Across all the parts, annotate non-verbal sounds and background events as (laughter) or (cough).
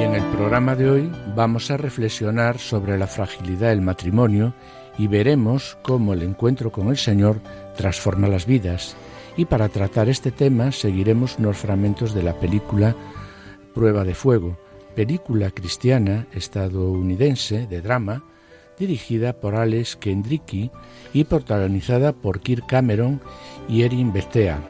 Y en el programa de hoy vamos a reflexionar sobre la fragilidad del matrimonio y veremos cómo el encuentro con el Señor transforma las vidas. Y para tratar este tema seguiremos unos fragmentos de la película Prueba de Fuego, película cristiana estadounidense de drama dirigida por Alex Kendricky y protagonizada por Kirk Cameron y Erin Bestea.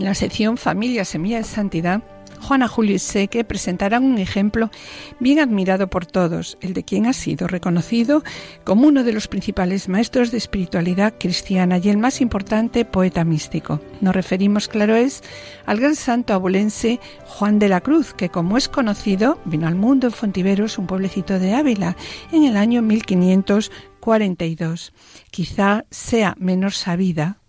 En la sección Familia Semilla de Santidad, Juana Julio y Seque presentarán un ejemplo bien admirado por todos, el de quien ha sido reconocido como uno de los principales maestros de espiritualidad cristiana y el más importante poeta místico. Nos referimos, claro es, al gran santo abulense Juan de la Cruz, que como es conocido, vino al mundo en Fontiveros, un pueblecito de Ávila, en el año 1542. Quizá sea menos sabida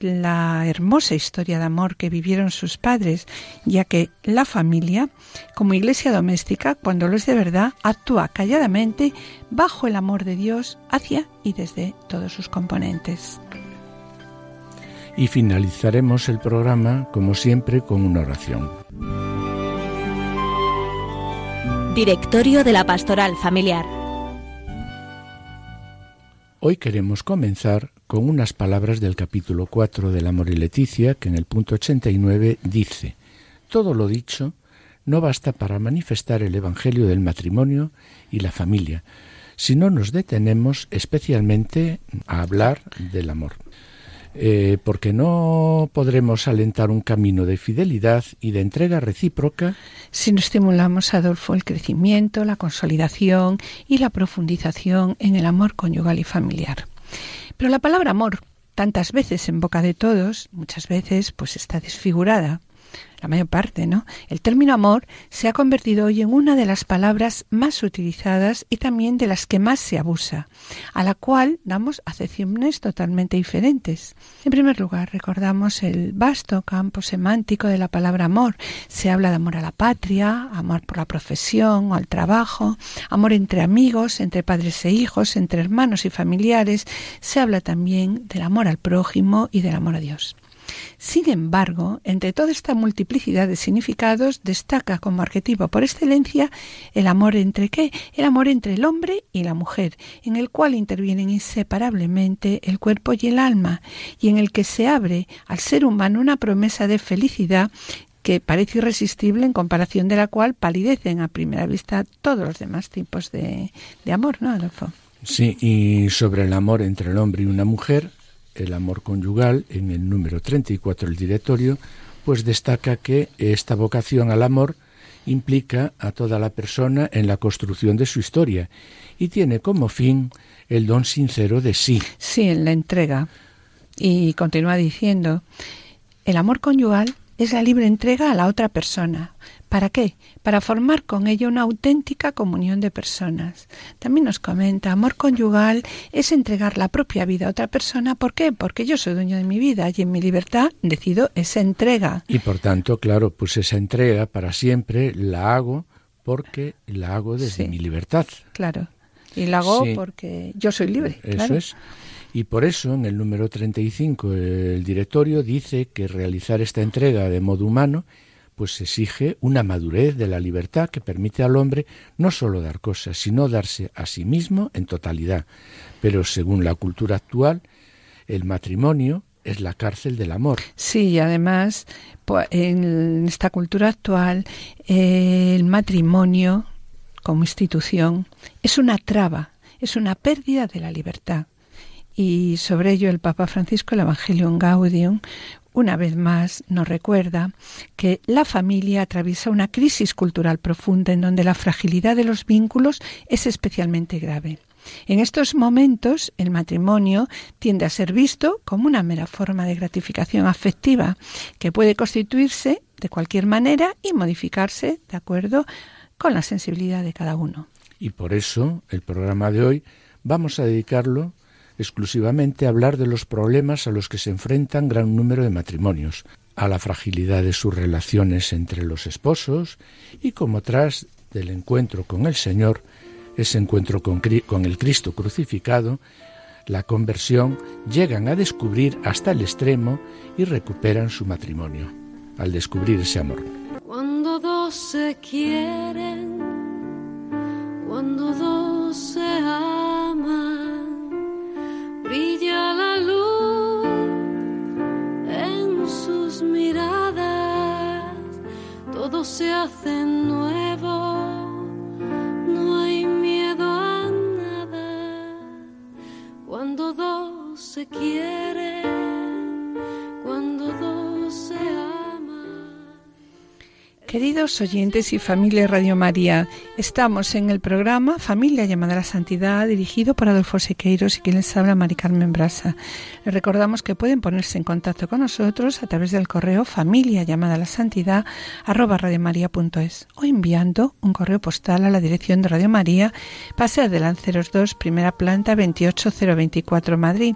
la hermosa historia de amor que vivieron sus padres, ya que la familia, como iglesia doméstica, cuando lo es de verdad, actúa calladamente bajo el amor de Dios hacia y desde todos sus componentes. Y finalizaremos el programa, como siempre, con una oración. Directorio de la Pastoral Familiar. Hoy queremos comenzar con unas palabras del capítulo 4 del Amor y Leticia, que en el punto 89 dice, Todo lo dicho no basta para manifestar el Evangelio del matrimonio y la familia, si no nos detenemos especialmente a hablar del amor. Eh, porque no podremos alentar un camino de fidelidad y de entrega recíproca si no estimulamos, Adolfo, el crecimiento, la consolidación y la profundización en el amor conyugal y familiar. Pero la palabra amor, tantas veces en boca de todos, muchas veces pues está desfigurada la mayor parte, ¿no? El término amor se ha convertido hoy en una de las palabras más utilizadas y también de las que más se abusa, a la cual damos acepciones totalmente diferentes. En primer lugar, recordamos el vasto campo semántico de la palabra amor. Se habla de amor a la patria, amor por la profesión o al trabajo, amor entre amigos, entre padres e hijos, entre hermanos y familiares. Se habla también del amor al prójimo y del amor a Dios. Sin embargo, entre toda esta multiplicidad de significados destaca como arquetipo por excelencia el amor entre qué? El amor entre el hombre y la mujer, en el cual intervienen inseparablemente el cuerpo y el alma, y en el que se abre al ser humano una promesa de felicidad que parece irresistible en comparación de la cual palidecen a primera vista todos los demás tipos de, de amor, ¿no, Adolfo? Sí, y sobre el amor entre el hombre y una mujer, el amor conyugal, en el número 34 del directorio, pues destaca que esta vocación al amor implica a toda la persona en la construcción de su historia y tiene como fin el don sincero de sí. Sí, en la entrega. Y continúa diciendo, el amor conyugal es la libre entrega a la otra persona, ¿Para qué? Para formar con ella una auténtica comunión de personas. También nos comenta, amor conyugal es entregar la propia vida a otra persona. ¿Por qué? Porque yo soy dueño de mi vida y en mi libertad decido esa entrega. Y por tanto, claro, pues esa entrega para siempre la hago porque la hago desde mi libertad. Claro. Y la hago porque yo soy libre. Eso es. Y por eso, en el número 35, el directorio dice que realizar esta entrega de modo humano pues exige una madurez de la libertad que permite al hombre no solo dar cosas, sino darse a sí mismo en totalidad. Pero según la cultura actual, el matrimonio es la cárcel del amor. Sí, y además, en esta cultura actual, el matrimonio como institución es una traba, es una pérdida de la libertad. Y sobre ello el Papa Francisco, el Evangelium Gaudium, una vez más nos recuerda que la familia atraviesa una crisis cultural profunda en donde la fragilidad de los vínculos es especialmente grave. En estos momentos, el matrimonio tiende a ser visto como una mera forma de gratificación afectiva que puede constituirse de cualquier manera y modificarse de acuerdo con la sensibilidad de cada uno. Y por eso el programa de hoy vamos a dedicarlo exclusivamente hablar de los problemas a los que se enfrentan gran número de matrimonios, a la fragilidad de sus relaciones entre los esposos y como tras del encuentro con el Señor, ese encuentro con, con el Cristo crucificado, la conversión, llegan a descubrir hasta el extremo y recuperan su matrimonio, al descubrir ese amor. Cuando dos se quieren, cuando dos se aman, brilla la luz en sus miradas, todo se hace nuevo, no hay miedo a nada. Cuando dos se quieren, cuando dos se aman. Queridos oyentes y familia Radio María, estamos en el programa Familia llamada a la Santidad, dirigido por Adolfo Sequeiros y quien les habla Mari Carmen Brasa. Les recordamos que pueden ponerse en contacto con nosotros a través del correo familia llamada a la santidad arroba o enviando un correo postal a la dirección de Radio María, Paseo de Lanceros 2, primera planta 28024 Madrid,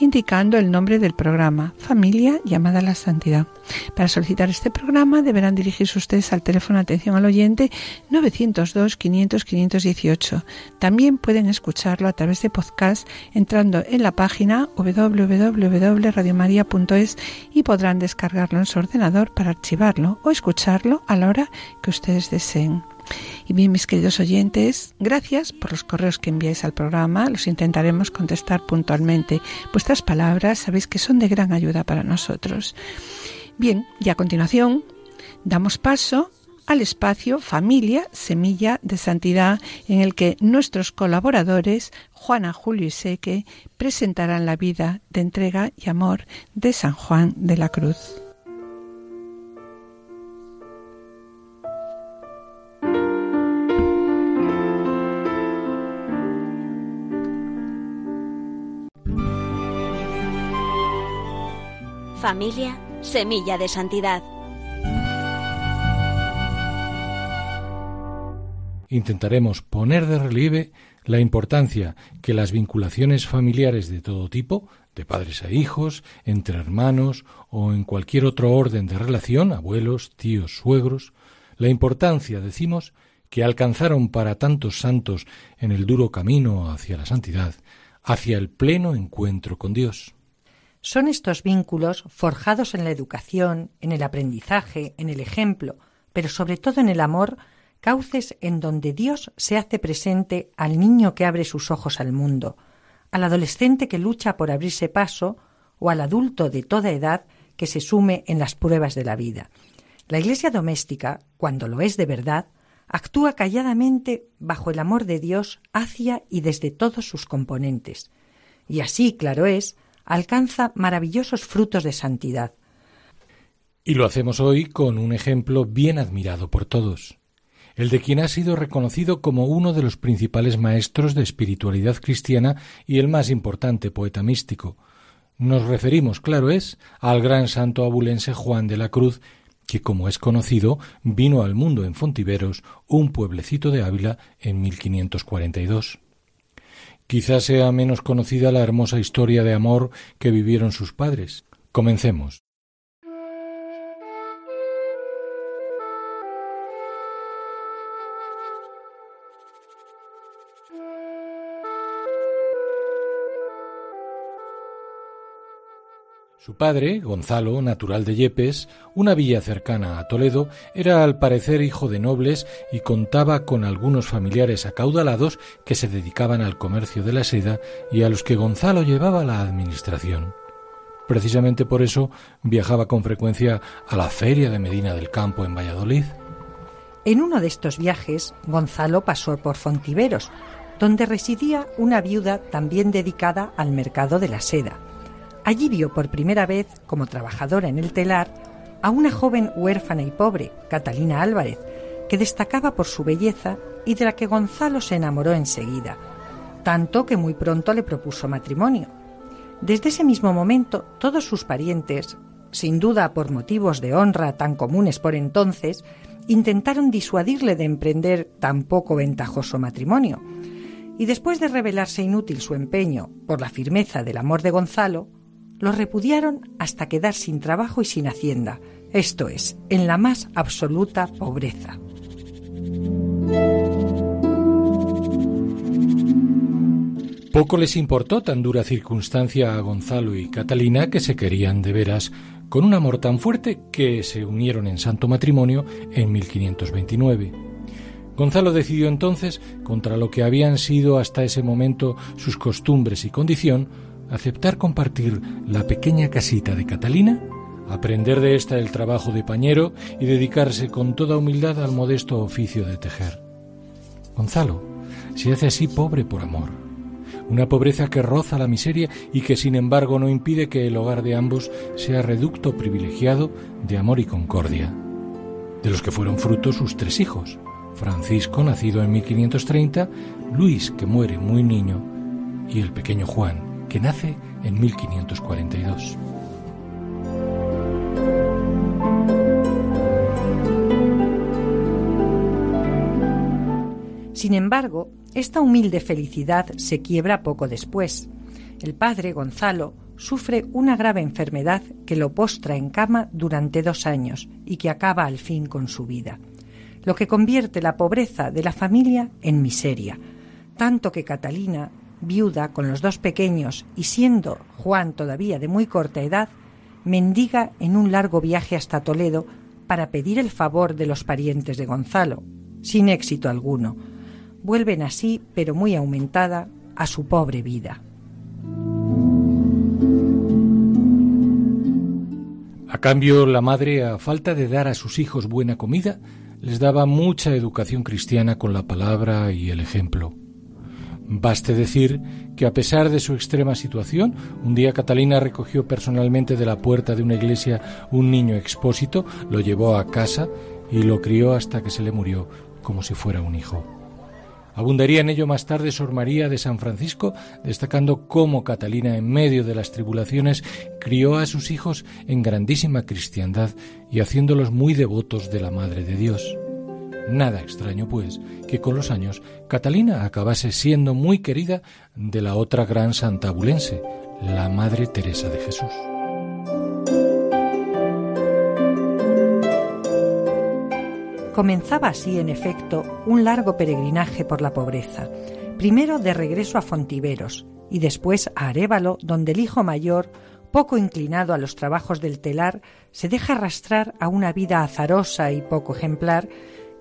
indicando el nombre del programa Familia llamada a la Santidad. Para solicitar este programa deberán dirigir sus ustedes al teléfono atención al oyente 902 500 518. También pueden escucharlo a través de podcast entrando en la página www.radiomaria.es y podrán descargarlo en su ordenador para archivarlo o escucharlo a la hora que ustedes deseen. Y bien, mis queridos oyentes, gracias por los correos que enviáis al programa. Los intentaremos contestar puntualmente. Vuestras palabras sabéis que son de gran ayuda para nosotros. Bien, y a continuación damos paso al espacio Familia Semilla de Santidad, en el que nuestros colaboradores, Juana, Julio y Seque, presentarán la vida de entrega y amor de San Juan de la Cruz. Familia Semilla de Santidad. Intentaremos poner de relieve la importancia que las vinculaciones familiares de todo tipo, de padres a hijos, entre hermanos o en cualquier otro orden de relación, abuelos, tíos, suegros, la importancia, decimos, que alcanzaron para tantos santos en el duro camino hacia la santidad, hacia el pleno encuentro con Dios. Son estos vínculos forjados en la educación, en el aprendizaje, en el ejemplo, pero sobre todo en el amor, cauces en donde Dios se hace presente al niño que abre sus ojos al mundo, al adolescente que lucha por abrirse paso o al adulto de toda edad que se sume en las pruebas de la vida. La Iglesia doméstica, cuando lo es de verdad, actúa calladamente bajo el amor de Dios hacia y desde todos sus componentes, y así, claro es, alcanza maravillosos frutos de santidad. Y lo hacemos hoy con un ejemplo bien admirado por todos el de quien ha sido reconocido como uno de los principales maestros de espiritualidad cristiana y el más importante poeta místico. Nos referimos, claro es, al gran santo abulense Juan de la Cruz, que, como es conocido, vino al mundo en Fontiveros, un pueblecito de Ávila, en 1542. Quizás sea menos conocida la hermosa historia de amor que vivieron sus padres. Comencemos. Su padre, Gonzalo, natural de Yepes, una villa cercana a Toledo, era al parecer hijo de nobles y contaba con algunos familiares acaudalados que se dedicaban al comercio de la seda y a los que Gonzalo llevaba la administración. Precisamente por eso viajaba con frecuencia a la feria de Medina del Campo en Valladolid. En uno de estos viajes, Gonzalo pasó por Fontiveros, donde residía una viuda también dedicada al mercado de la seda Allí vio por primera vez, como trabajadora en el telar, a una joven huérfana y pobre, Catalina Álvarez, que destacaba por su belleza y de la que Gonzalo se enamoró enseguida. tanto que muy pronto le propuso matrimonio. Desde ese mismo momento, todos sus parientes, sin duda por motivos de honra tan comunes por entonces, intentaron disuadirle de emprender tan poco ventajoso matrimonio. Y después de revelarse inútil su empeño por la firmeza del amor de Gonzalo, lo repudiaron hasta quedar sin trabajo y sin hacienda, esto es, en la más absoluta pobreza. Poco les importó tan dura circunstancia a Gonzalo y Catalina que se querían de veras con un amor tan fuerte que se unieron en santo matrimonio en 1529. Gonzalo decidió entonces, contra lo que habían sido hasta ese momento sus costumbres y condición, aceptar compartir la pequeña casita de Catalina, aprender de ésta el trabajo de pañero y dedicarse con toda humildad al modesto oficio de tejer. Gonzalo se hace así pobre por amor una pobreza que roza la miseria y que sin embargo no impide que el hogar de ambos sea reducto privilegiado de amor y concordia, de los que fueron frutos sus tres hijos, Francisco, nacido en 1530, Luis, que muere muy niño, y el pequeño Juan, que nace en 1542. Sin embargo, esta humilde felicidad se quiebra poco después. El padre, Gonzalo, sufre una grave enfermedad que lo postra en cama durante dos años y que acaba al fin con su vida, lo que convierte la pobreza de la familia en miseria, tanto que Catalina, viuda con los dos pequeños y siendo Juan todavía de muy corta edad, mendiga en un largo viaje hasta Toledo para pedir el favor de los parientes de Gonzalo, sin éxito alguno, vuelven así, pero muy aumentada, a su pobre vida. A cambio, la madre, a falta de dar a sus hijos buena comida, les daba mucha educación cristiana con la palabra y el ejemplo. Baste decir que a pesar de su extrema situación, un día Catalina recogió personalmente de la puerta de una iglesia un niño expósito, lo llevó a casa y lo crió hasta que se le murió como si fuera un hijo. Abundaría en ello más tarde Sor María de San Francisco, destacando cómo Catalina, en medio de las tribulaciones, crió a sus hijos en grandísima cristiandad y haciéndolos muy devotos de la Madre de Dios. Nada extraño, pues, que con los años Catalina acabase siendo muy querida de la otra gran santa abulense, la Madre Teresa de Jesús. Comenzaba así, en efecto, un largo peregrinaje por la pobreza, primero de regreso a Fontiveros y después a Arévalo, donde el hijo mayor, poco inclinado a los trabajos del telar, se deja arrastrar a una vida azarosa y poco ejemplar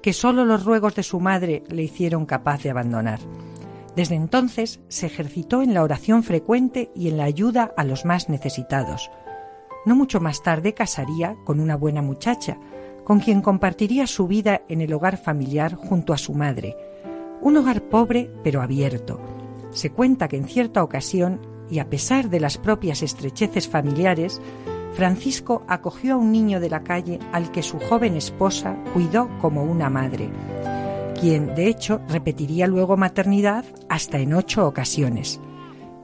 que sólo los ruegos de su madre le hicieron capaz de abandonar. Desde entonces se ejercitó en la oración frecuente y en la ayuda a los más necesitados. No mucho más tarde casaría con una buena muchacha, con quien compartiría su vida en el hogar familiar junto a su madre. Un hogar pobre pero abierto. Se cuenta que en cierta ocasión, y a pesar de las propias estrecheces familiares, Francisco acogió a un niño de la calle al que su joven esposa cuidó como una madre, quien de hecho repetiría luego maternidad hasta en ocho ocasiones.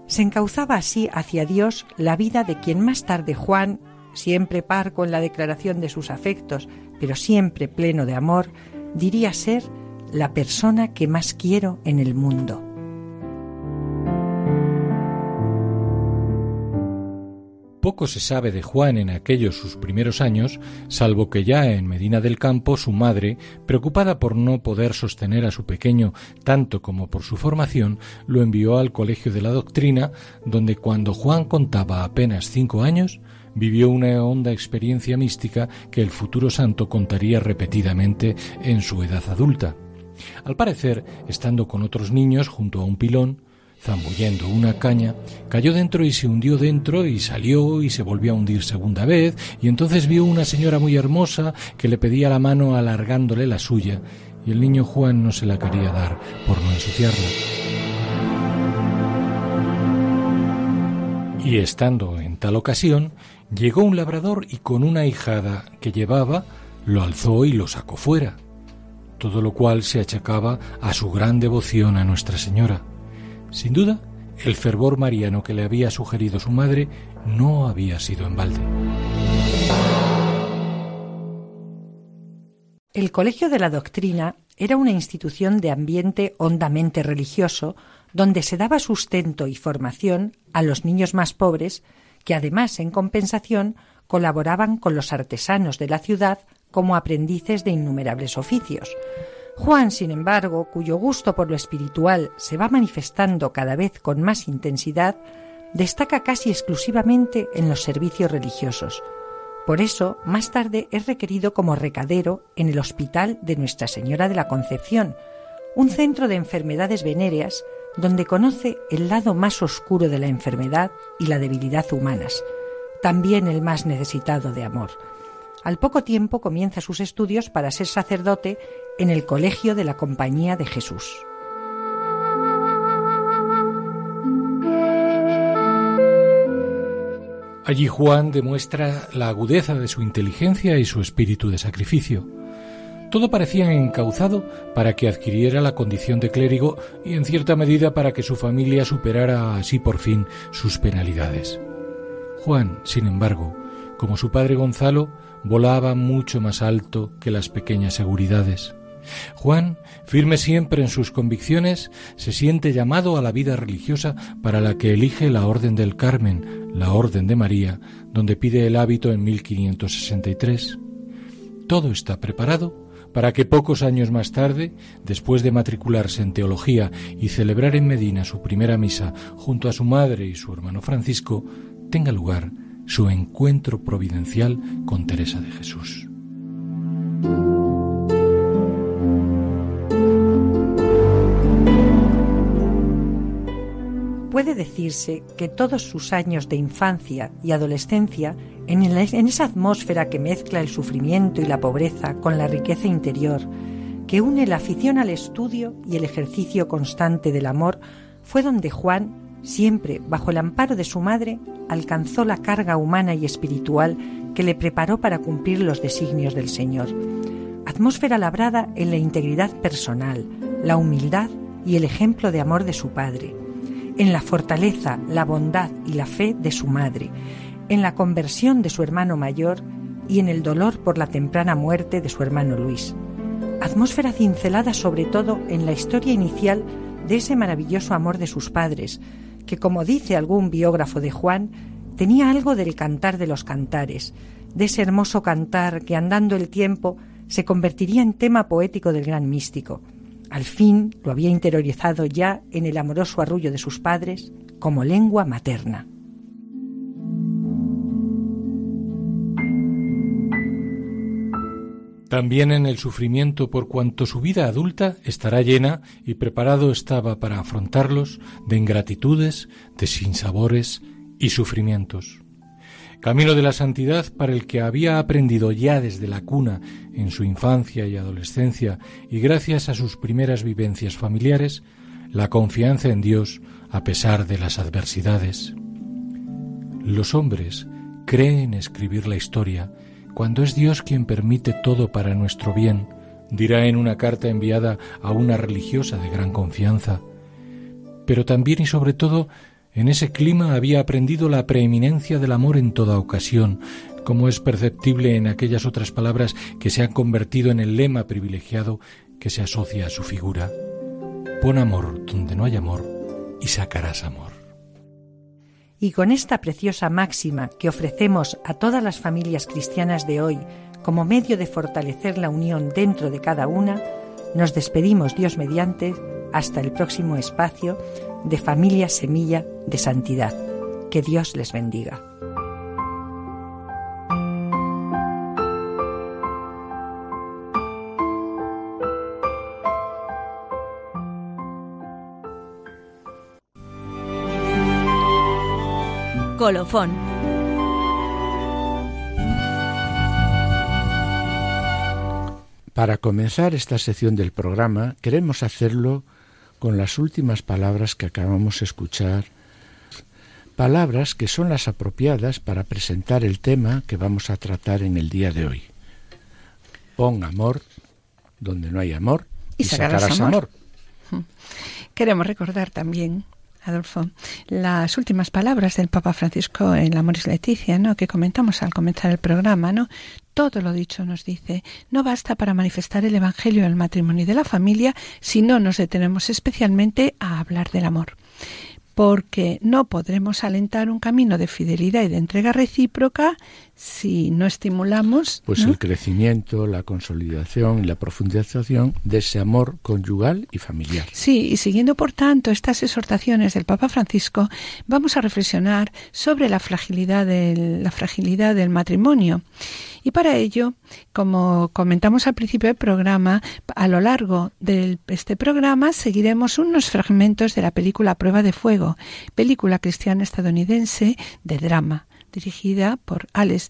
Se encauzaba así hacia Dios la vida de quien más tarde Juan, siempre parco en la declaración de sus afectos, pero siempre pleno de amor, diría ser la persona que más quiero en el mundo. Poco se sabe de Juan en aquellos sus primeros años, salvo que ya en Medina del Campo su madre, preocupada por no poder sostener a su pequeño tanto como por su formación, lo envió al Colegio de la Doctrina, donde cuando Juan contaba apenas cinco años, vivió una honda experiencia mística que el futuro santo contaría repetidamente en su edad adulta. Al parecer, estando con otros niños junto a un pilón, zambullendo una caña, cayó dentro y se hundió dentro y salió y se volvió a hundir segunda vez, y entonces vio una señora muy hermosa que le pedía la mano alargándole la suya, y el niño Juan no se la quería dar por no ensuciarla. Y estando en tal ocasión, Llegó un labrador y con una hijada que llevaba lo alzó y lo sacó fuera, todo lo cual se achacaba a su gran devoción a Nuestra Señora. Sin duda, el fervor mariano que le había sugerido su madre no había sido en balde. El Colegio de la Doctrina era una institución de ambiente hondamente religioso donde se daba sustento y formación a los niños más pobres que además en compensación colaboraban con los artesanos de la ciudad como aprendices de innumerables oficios. Juan, sin embargo, cuyo gusto por lo espiritual se va manifestando cada vez con más intensidad, destaca casi exclusivamente en los servicios religiosos. Por eso, más tarde es requerido como recadero en el Hospital de Nuestra Señora de la Concepción, un centro de enfermedades venéreas donde conoce el lado más oscuro de la enfermedad y la debilidad humanas, también el más necesitado de amor. Al poco tiempo comienza sus estudios para ser sacerdote en el Colegio de la Compañía de Jesús. Allí Juan demuestra la agudeza de su inteligencia y su espíritu de sacrificio. Todo parecía encauzado para que adquiriera la condición de clérigo y en cierta medida para que su familia superara así por fin sus penalidades. Juan, sin embargo, como su padre Gonzalo, volaba mucho más alto que las pequeñas seguridades. Juan, firme siempre en sus convicciones, se siente llamado a la vida religiosa para la que elige la Orden del Carmen, la Orden de María, donde pide el hábito en 1563. Todo está preparado para que pocos años más tarde, después de matricularse en teología y celebrar en Medina su primera misa junto a su madre y su hermano Francisco, tenga lugar su encuentro providencial con Teresa de Jesús. Puede decirse que todos sus años de infancia y adolescencia, en, esa atmósfera que mezcla el sufrimiento y la pobreza con la riqueza interior, que une la afición al estudio y el ejercicio constante del amor, fue donde Juan, siempre bajo el amparo de su madre, alcanzó la carga humana y espiritual que le preparó para cumplir los designios del Señor. Atmósfera labrada en la integridad personal, la humildad y el ejemplo de amor de su padre en la fortaleza, la bondad y la fe de su madre, en la conversión de su hermano mayor y en el dolor por la temprana muerte de su hermano Luis. Atmósfera cincelada sobre todo en la historia inicial de ese maravilloso amor de sus padres, que como dice algún biógrafo de Juan, tenía algo del cantar de los cantares, de ese hermoso cantar que andando el tiempo se convertiría en tema poético del gran místico. Al fin lo había interiorizado ya en el amoroso arrullo de sus padres como lengua materna. También en el sufrimiento por cuanto su vida adulta estará llena y preparado estaba para afrontarlos de ingratitudes, de sinsabores y sufrimientos. Camino de la santidad para el que había aprendido ya desde la cuna en su infancia y adolescencia y gracias a sus primeras vivencias familiares, la confianza en Dios a pesar de las adversidades. Los hombres creen escribir la historia cuando es Dios quien permite todo para nuestro bien, dirá en una carta enviada a una religiosa de gran confianza. Pero también y sobre todo en ese clima había aprendido la preeminencia del amor en toda ocasión, como es perceptible en aquellas otras palabras que se han convertido en el lema privilegiado que se asocia a su figura. Pon amor donde no hay amor y sacarás amor. Y con esta preciosa máxima que ofrecemos a todas las familias cristianas de hoy como medio de fortalecer la unión dentro de cada una, nos despedimos Dios mediante hasta el próximo espacio de familia semilla de santidad. Que Dios les bendiga. Colofón. Para comenzar esta sección del programa, queremos hacerlo con las últimas palabras que acabamos de escuchar, palabras que son las apropiadas para presentar el tema que vamos a tratar en el día de hoy. Pon amor donde no hay amor y, sacarás, amor. Queremos recordar también Adolfo, las últimas palabras del Papa Francisco en la Moris Leticia, ¿no? que comentamos al comenzar el programa, ¿no? Todo lo dicho nos dice, no basta para manifestar el Evangelio del matrimonio y de la familia si no nos detenemos especialmente a hablar del amor porque no podremos alentar un camino de fidelidad y de entrega recíproca si no estimulamos pues el crecimiento, la consolidación y la profundización de ese amor conyugal y familiar. Sí, y siguiendo por tanto estas exhortaciones del Papa Francisco, vamos a reflexionar sobre la fragilidad del, la fragilidad del matrimonio. Y para ello, como comentamos al principio del programa, a lo largo de este programa seguiremos unos fragmentos de la película Prueba de Fuego, película cristiana estadounidense de drama dirigida por Alex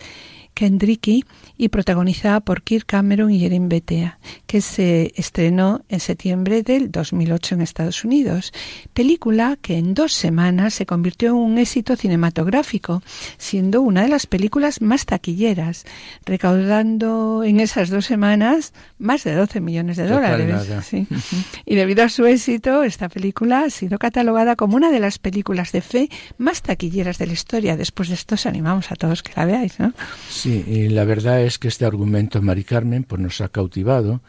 Kendricky y protagonizada por Kirk Cameron y Erin Betea, que se estrenó en septiembre del 2008 en Estados Unidos. Película que en dos semanas se convirtió en un éxito cinematográfico, siendo una de las películas más taquilleras, recaudando en esas dos semanas más de 12 millones de dólares. (laughs) Y debido a su éxito, esta película ha sido catalogada como una de las películas de fe más taquilleras de la historia. Después de esto, os animamos a todos que la veáis, ¿no? Sí, y la verdad es que este argumento, Mari Carmen, pues nos ha cautivado,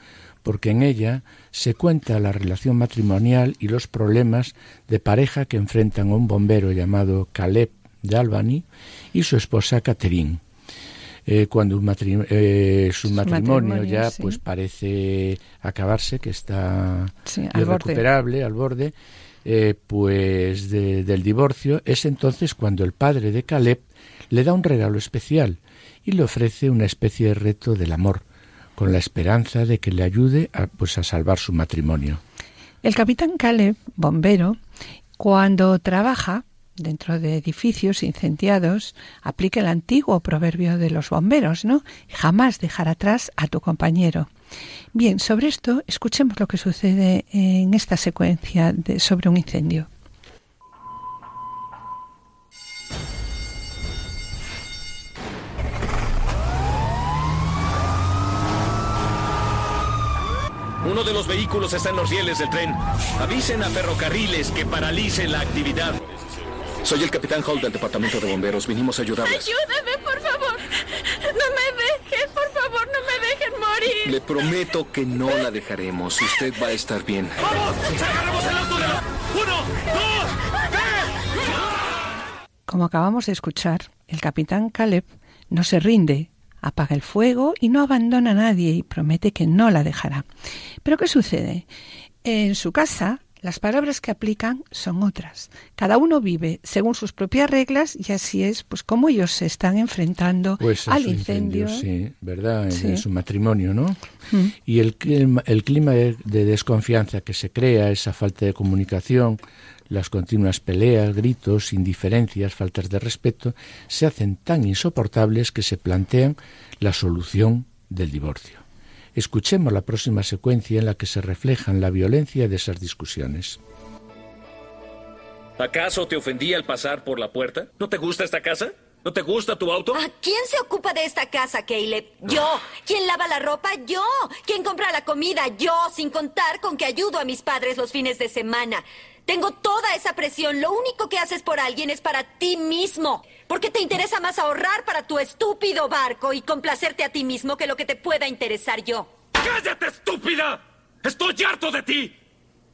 porque en ella se cuenta la relación matrimonial y los problemas de pareja que enfrentan a un bombero llamado Caleb de Albany y su esposa Catherine. Eh, cuando eh, su, matrimonio, ya pues parece acabarse, que está irrecuperable, al borde, eh, pues del divorcio, es entonces cuando el padre de Caleb le da un regalo especial y le ofrece una especie de reto del amor, con la esperanza de que le ayude a, pues, a salvar su matrimonio. El capitán Caleb, bombero, cuando trabaja dentro de edificios incendiados, aplica el antiguo proverbio de los bomberos, ¿no? Jamás dejar atrás a tu compañero. Bien, sobre esto, escuchemos lo que sucede en esta secuencia de, sobre un incendio. Uno de los vehículos está en los rieles del tren. Avisen a ferrocarriles que paralicen la actividad. Soy el capitán Hall del departamento de bomberos. Vinimos a ayudarles. Ayúdame, por favor. No me dejen, por favor, no me dejen morir. Le prometo que no la dejaremos. Usted va a estar bien. ¡Vamos! ¡Agarramos el auto de la... ¡Uno, dos, tres! Como acabamos de escuchar, el capitán Caleb no se rinde apaga el fuego y no abandona a nadie y promete que no la dejará. Pero ¿qué sucede? En su casa las palabras que aplican son otras. Cada uno vive según sus propias reglas y así es, pues, como ellos se están enfrentando pues al incendio. Sí, ¿verdad? En, su matrimonio, ¿no? Mm. Y el, el clima de, desconfianza que se crea, esa falta de comunicación, las continuas peleas, gritos, indiferencias, faltas de respeto, se hacen tan insoportables que se plantean la solución del divorcio. Escuchemos la próxima secuencia en la que se reflejan la violencia de esas discusiones. ¿Acaso te ofendí al pasar por la puerta? ¿No te gusta esta casa? ¿No te gusta tu auto? ¿A quién se ocupa de esta casa, Caleb? Yo. ¿Quién lava la ropa? Yo. ¿Quién compra la comida? Yo, sin contar con que ayudo a mis padres los fines de semana. Tengo toda esa presión. Lo único que haces por alguien es para ti mismo. Porque te interesa más ahorrar para tu estúpido barco y complacerte a ti mismo que lo que te pueda interesar yo. ¡Cállate, estúpida! ¡Estoy harto de ti!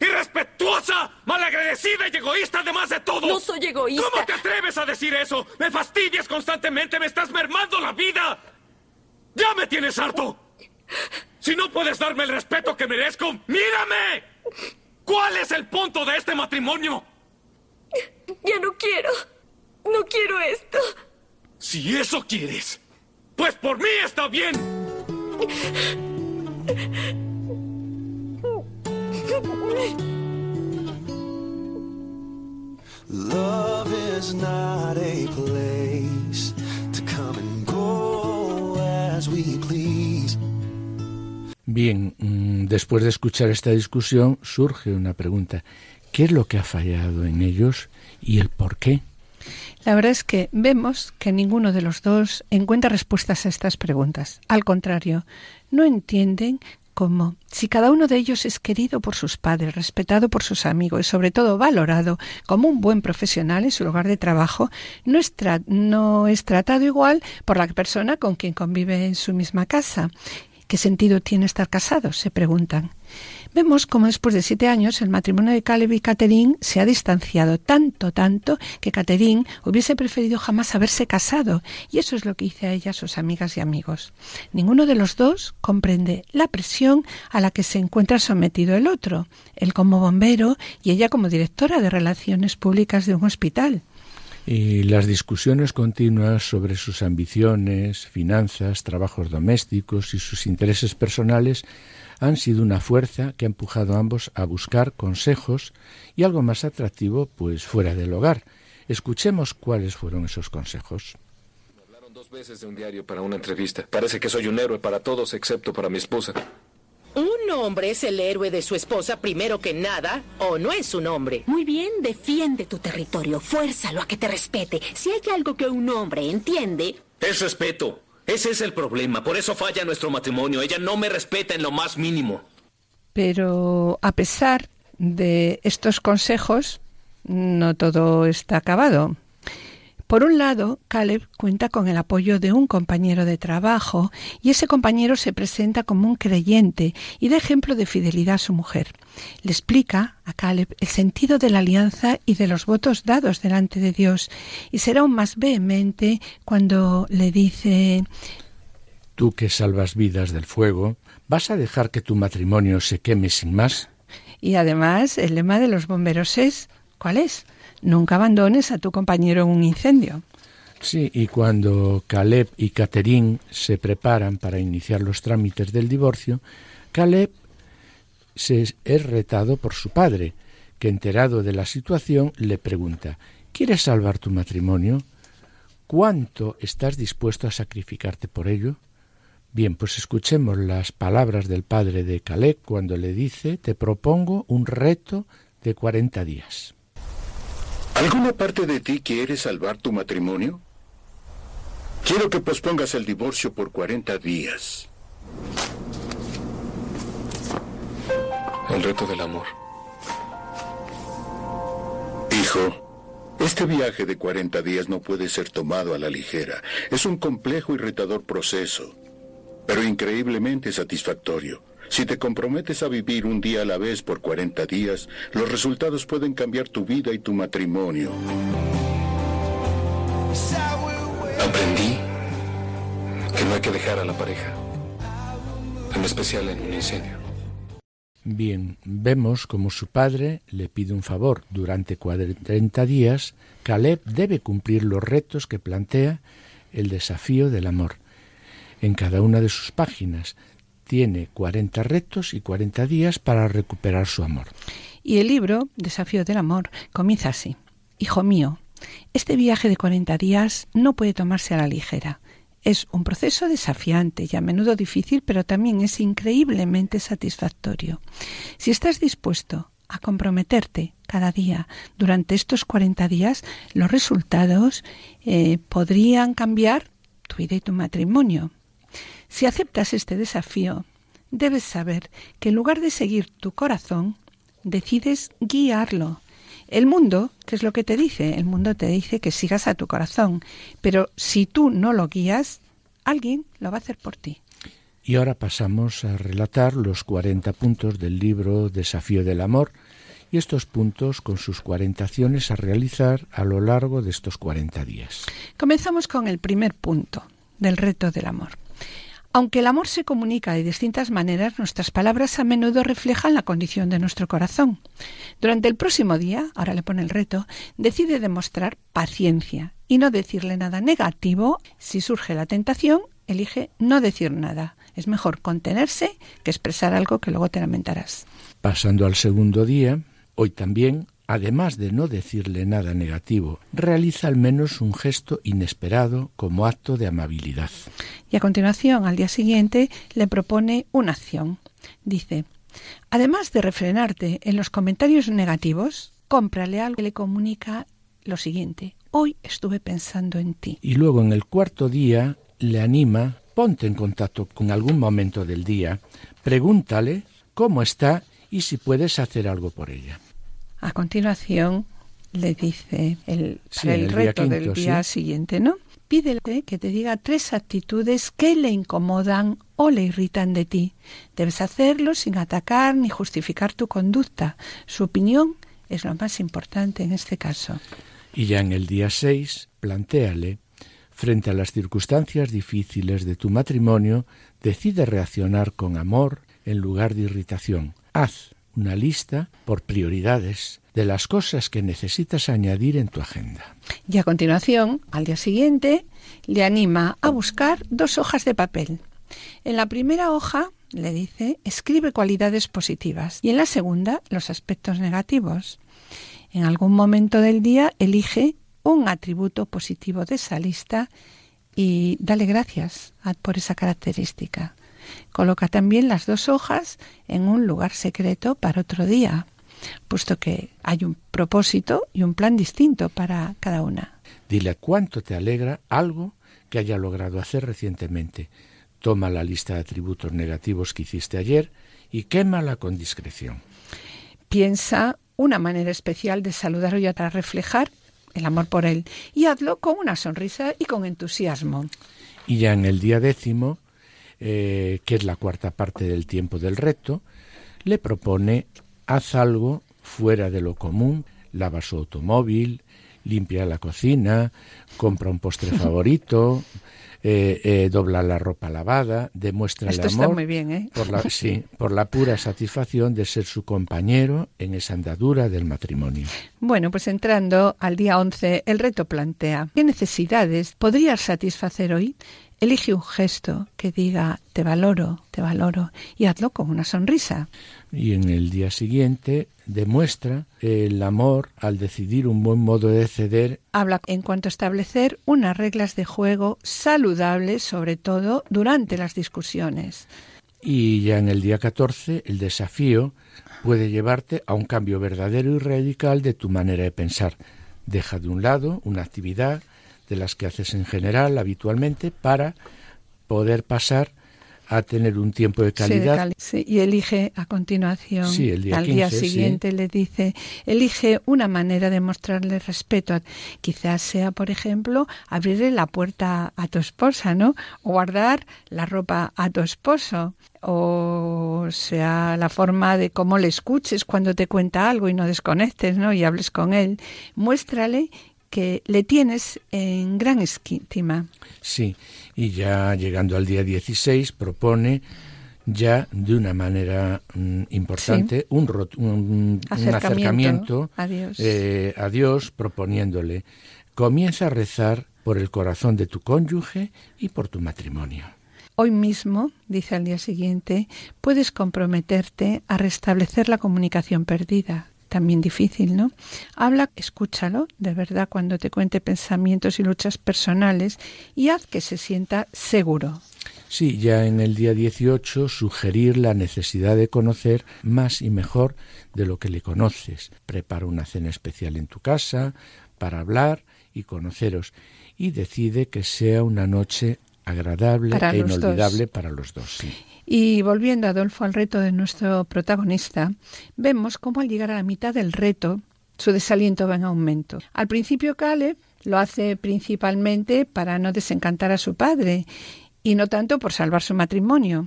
¡Irrespetuosa! ¡Malagradecida y egoísta además de todo! No soy egoísta. ¿Cómo te atreves a decir eso? ¡Me fastidias constantemente! ¡Me estás mermando la vida! ¡Ya me tienes harto! Si no puedes darme el respeto que merezco, ¡mírame! ¿Cuál es el punto de este matrimonio? Ya no quiero. No quiero esto. Si eso quieres, pues por mí está bien. Love is not a place Bien, mm, después de escuchar esta discusión surge una pregunta. ¿Qué es lo que ha fallado en ellos y el por qué? La verdad es que vemos que ninguno de los dos encuentra respuestas a estas preguntas. Al contrario, no entienden cómo, si cada uno de ellos es querido por sus padres, respetado por sus amigos y sobre todo valorado como un buen profesional en su lugar de trabajo, no es, no es tratado igual por la persona con quien convive en su misma casa. ¿Qué sentido tiene estar casados? se preguntan. Vemos cómo después de siete años el matrimonio de Caleb y Catherine se ha distanciado tanto, tanto, que Catherine hubiese preferido jamás haberse casado, y eso es lo que dice a ella sus amigas y amigos. Ninguno de los dos comprende la presión a la que se encuentra sometido el otro, él como bombero y ella como directora de relaciones públicas de un hospital. Y las discusiones continuas sobre sus ambiciones, finanzas, trabajos domésticos y sus intereses personales han sido una fuerza que ha empujado a ambos a buscar consejos y algo más atractivo, pues fuera del hogar. Escuchemos cuáles fueron esos consejos. Dos veces de un diario para una entrevista. Parece que soy un héroe para todos excepto para mi esposa. ¿Un hombre es el héroe de su esposa primero que nada o no es un hombre? Muy bien, defiende tu territorio, fuérzalo a que te respete. Si hay algo que un hombre entiende... Es respeto. Ese es el problema. Por eso falla nuestro matrimonio. Ella no me respeta en lo más mínimo. Pero a pesar de estos consejos, no todo está acabado. Por un lado, Caleb cuenta con el apoyo de un compañero de trabajo y ese compañero se presenta como un creyente y da ejemplo de fidelidad a su mujer. Le explica a Caleb el sentido de la alianza y de los votos dados delante de Dios y será aún más vehemente cuando le dice Tú que salvas vidas del fuego, ¿vas a dejar que tu matrimonio se queme sin más? Y además, el lema de los bomberos es ¿cuál es? Nunca abandones a tu compañero en un incendio. Sí, y cuando Caleb y Catherine se preparan para iniciar los trámites del divorcio, Caleb se es retado por su padre, que enterado de la situación le pregunta ¿Quieres salvar tu matrimonio? ¿Cuánto estás dispuesto a sacrificarte por ello? Bien, pues escuchemos las palabras del padre de Caleb cuando le dice Te propongo un reto de cuarenta días. ¿Alguna parte de ti quiere salvar tu matrimonio? Quiero que pospongas el divorcio por 40 días. El reto del amor. Hijo, este viaje de 40 días no puede ser tomado a la ligera. Es un complejo y retador proceso, pero increíblemente satisfactorio. Si te comprometes a vivir un día a la vez por 40 días, los resultados pueden cambiar tu vida y tu matrimonio. Aprendí que no hay que dejar a la pareja, en especial en un incendio. Bien, vemos como su padre le pide un favor. Durante 40 días, Caleb debe cumplir los retos que plantea el desafío del amor. En cada una de sus páginas tiene 40 retos y 40 días para recuperar su amor. Y el libro, Desafío del Amor, comienza así. Hijo mío, este viaje de 40 días no puede tomarse a la ligera. Es un proceso desafiante y a menudo difícil, pero también es increíblemente satisfactorio. Si estás dispuesto a comprometerte cada día durante estos 40 días, los resultados eh, podrían cambiar tu vida y tu matrimonio. Si aceptas este desafío, debes saber que en lugar de seguir tu corazón, decides guiarlo. El mundo, ¿qué es lo que te dice? El mundo te dice que sigas a tu corazón, pero si tú no lo guías, alguien lo va a hacer por ti. Y ahora pasamos a relatar los 40 puntos del libro Desafío del Amor y estos puntos con sus 40 acciones a realizar a lo largo de estos 40 días. Comenzamos con el primer punto del reto del amor. Aunque el amor se comunica de distintas maneras, nuestras palabras a menudo reflejan la condición de nuestro corazón. Durante el próximo día, ahora le pone el reto, decide demostrar paciencia y no decirle nada negativo. Si surge la tentación, elige no decir nada. Es mejor contenerse que expresar algo que luego te lamentarás. Pasando al segundo día, hoy también además de no decirle nada negativo, realiza al menos un gesto inesperado como acto de amabilidad. Y a continuación, al día siguiente, le propone una acción. Dice, además de refrenarte en los comentarios negativos, cómprale algo que le comunica lo siguiente, hoy estuve pensando en ti. Y luego en el cuarto día le anima, ponte en contacto con algún momento del día Pregúntale cómo está y si puedes hacer algo por ella. A continuación le dice el, Sí, para el, reto quinto, del día sí. siguiente, ¿no? Pídele que te diga tres actitudes que le incomodan o le irritan de ti. Debes hacerlo sin atacar ni justificar tu conducta. Su opinión es lo más importante en este caso. Y ya en el día 6, plantéale, frente a las circunstancias difíciles de tu matrimonio, decide reaccionar con amor en lugar de irritación. Haz una lista por prioridades de las cosas que necesitas añadir en tu agenda. Y a continuación, al día siguiente, le anima a buscar dos hojas de papel. En la primera hoja, le dice, escribe cualidades positivas y en la segunda, los aspectos negativos. En algún momento del día, elige un atributo positivo de esa lista y dale gracias por esa característica. Coloca también las dos hojas en un lugar secreto para otro día, puesto que hay un propósito y un plan distinto para cada una. Dile cuánto te alegra algo que haya logrado hacer recientemente. Toma la lista de atributos negativos que hiciste ayer y quémala con discreción. Piensa una manera especial de saludar y para reflejar el amor por él y hazlo con una sonrisa y con entusiasmo. Y ya en el día décimo, eh, que es la cuarta parte del tiempo del reto, le propone haz algo fuera de lo común, lava su automóvil, limpia la cocina, compra un postre (laughs) favorito, eh, eh, dobla la ropa lavada, demuestra Esto el está amor muy bien, ¿eh? por la, sí, por la pura satisfacción de ser su compañero en esa andadura del matrimonio. Bueno, pues entrando al día 11, el reto plantea, ¿qué necesidades podrías satisfacer hoy? Elige un gesto que diga, te valoro, te valoro, y hazlo con una sonrisa. Y en el día siguiente demuestra el amor al decidir un buen modo de ceder Habla en cuanto a establecer unas reglas de juego saludables, sobre todo durante las discusiones. y ya en el día 14 el desafío puede llevarte a un cambio verdadero y radical de tu manera de pensar. Deja de un lado una actividad de las que haces en general habitualmente para poder pasar a tener un tiempo de calidad cali- sí, y elige a continuación, Sí, el día al día 15, sí. siguiente, le dice, elige una manera de mostrarle respeto. Quizás sea, por ejemplo, abrirle la puerta a tu esposa, ¿no? O guardar la ropa a tu esposo. O sea, la forma de cómo le escuches cuando te cuenta algo y no desconectes, ¿no? Y hables con él. Muéstrale que le tienes en gran estima. Sí, y ya llegando al día 16 propone ya de una manera mm, importante Sí. un, rot- un- un Acercamiento acercamiento a Dios. eh, a Dios proponiéndole comienza a rezar por el corazón de tu cónyuge y por tu matrimonio. Hoy mismo, dice al día siguiente, puedes comprometerte a restablecer la comunicación perdida. También difícil, ¿no? Habla, escúchalo, de verdad, cuando te cuente pensamientos y luchas personales y haz que se sienta seguro. Sí, ya en el día 18 sugerir la necesidad de conocer más y mejor de lo que le conoces. Prepara una cena especial en tu casa para hablar y conoceros y decide que sea una noche agradable Para e dos. inolvidable para los dos. sí. Y volviendo, Adolfo, al reto de nuestro protagonista, vemos cómo al llegar a la mitad del reto, su desaliento va en aumento. Al principio, Caleb lo hace principalmente para no desencantar a su padre y no tanto por salvar su matrimonio.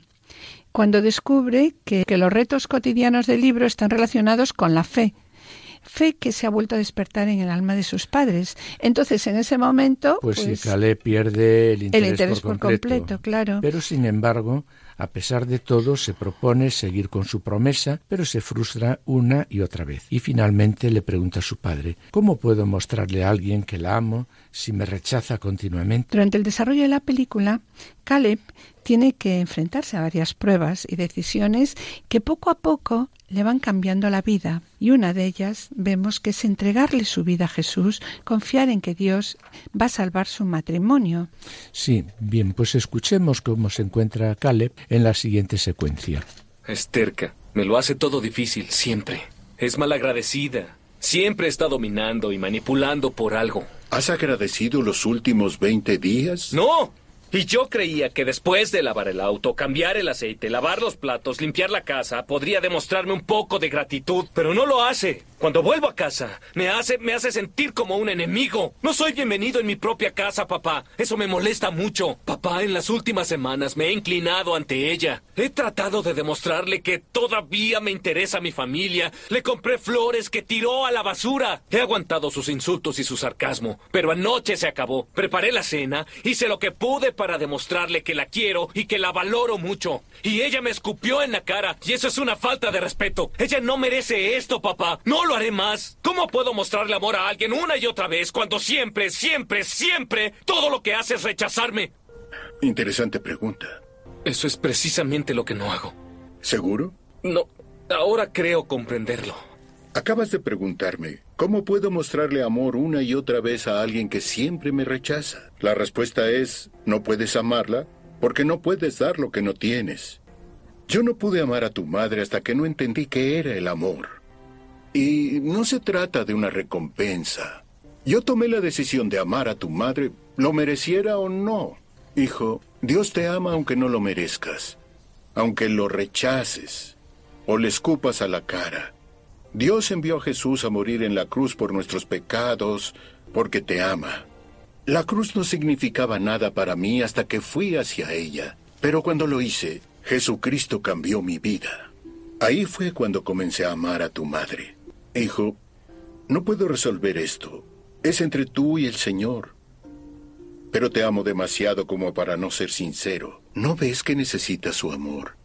Cuando descubre que, que los retos cotidianos del libro están relacionados con la fe, fe que se ha vuelto a despertar en el alma de sus padres. Entonces, en ese momento, Pues, pues, sí, Caleb pierde el interés, interés por, por completo. completo, claro. Pero sin embargo, a pesar de todo, se propone seguir con su promesa, pero se frustra una y otra vez. Y finalmente le pregunta a su padre, ¿cómo puedo mostrarle a alguien que la amo si me rechaza continuamente? Durante el desarrollo de la película, Caleb tiene que enfrentarse a varias pruebas y decisiones que poco a poco le van cambiando la vida. Y una de ellas vemos que es entregarle su vida a Jesús, confiar en que Dios va a salvar su matrimonio. Sí, bien, pues escuchemos cómo se encuentra Caleb en la siguiente secuencia. Es terca. Me lo hace todo difícil, siempre. Es malagradecida. Siempre está dominando y manipulando por algo. ¿Has agradecido los últimos 20 días? ¡No! Y yo creía que después de lavar el auto, cambiar el aceite, lavar los platos, limpiar la casa, podría demostrarme un poco de gratitud, pero no lo hace. Cuando vuelvo a casa, me hace, me hace sentir como un enemigo. No soy bienvenido en mi propia casa, papá. Eso me molesta mucho. Papá, en las últimas semanas me he inclinado ante ella. He tratado de demostrarle que todavía me interesa mi familia. Le compré flores que tiró a la basura. He aguantado sus insultos y su sarcasmo, pero anoche se acabó. Preparé la cena, hice lo que pude para demostrarle que la quiero y que la valoro mucho. Y ella me escupió en la cara, y eso es una falta de respeto. Ella no merece esto, papá. No lo haré más. ¿Cómo puedo mostrarle amor a alguien una y otra vez cuando siempre, siempre, siempre todo lo que hace es rechazarme? Interesante pregunta. Eso es precisamente lo que no hago. ¿Seguro? No, ahora creo comprenderlo. Acabas de preguntarme, ¿cómo puedo mostrarle amor una y otra vez a alguien que siempre me rechaza? La respuesta es, no puedes amarla porque no puedes dar lo que no tienes. Yo no pude amar a tu madre hasta que no entendí qué era el amor. Y no se trata de una recompensa. Yo tomé la decisión de amar a tu madre, lo mereciera o no. Hijo, Dios te ama aunque no lo merezcas, aunque lo rechaces o le escupas a la cara. Dios envió a Jesús a morir en la cruz por nuestros pecados, porque te ama. La cruz no significaba nada para mí hasta que fui hacia ella, pero cuando lo hice, Jesucristo cambió mi vida. Ahí fue cuando comencé a amar a tu madre. Hijo, no puedo resolver esto. Es entre tú y el Señor. Pero te amo demasiado como para no ser sincero. ¿No ves que necesitas su amor?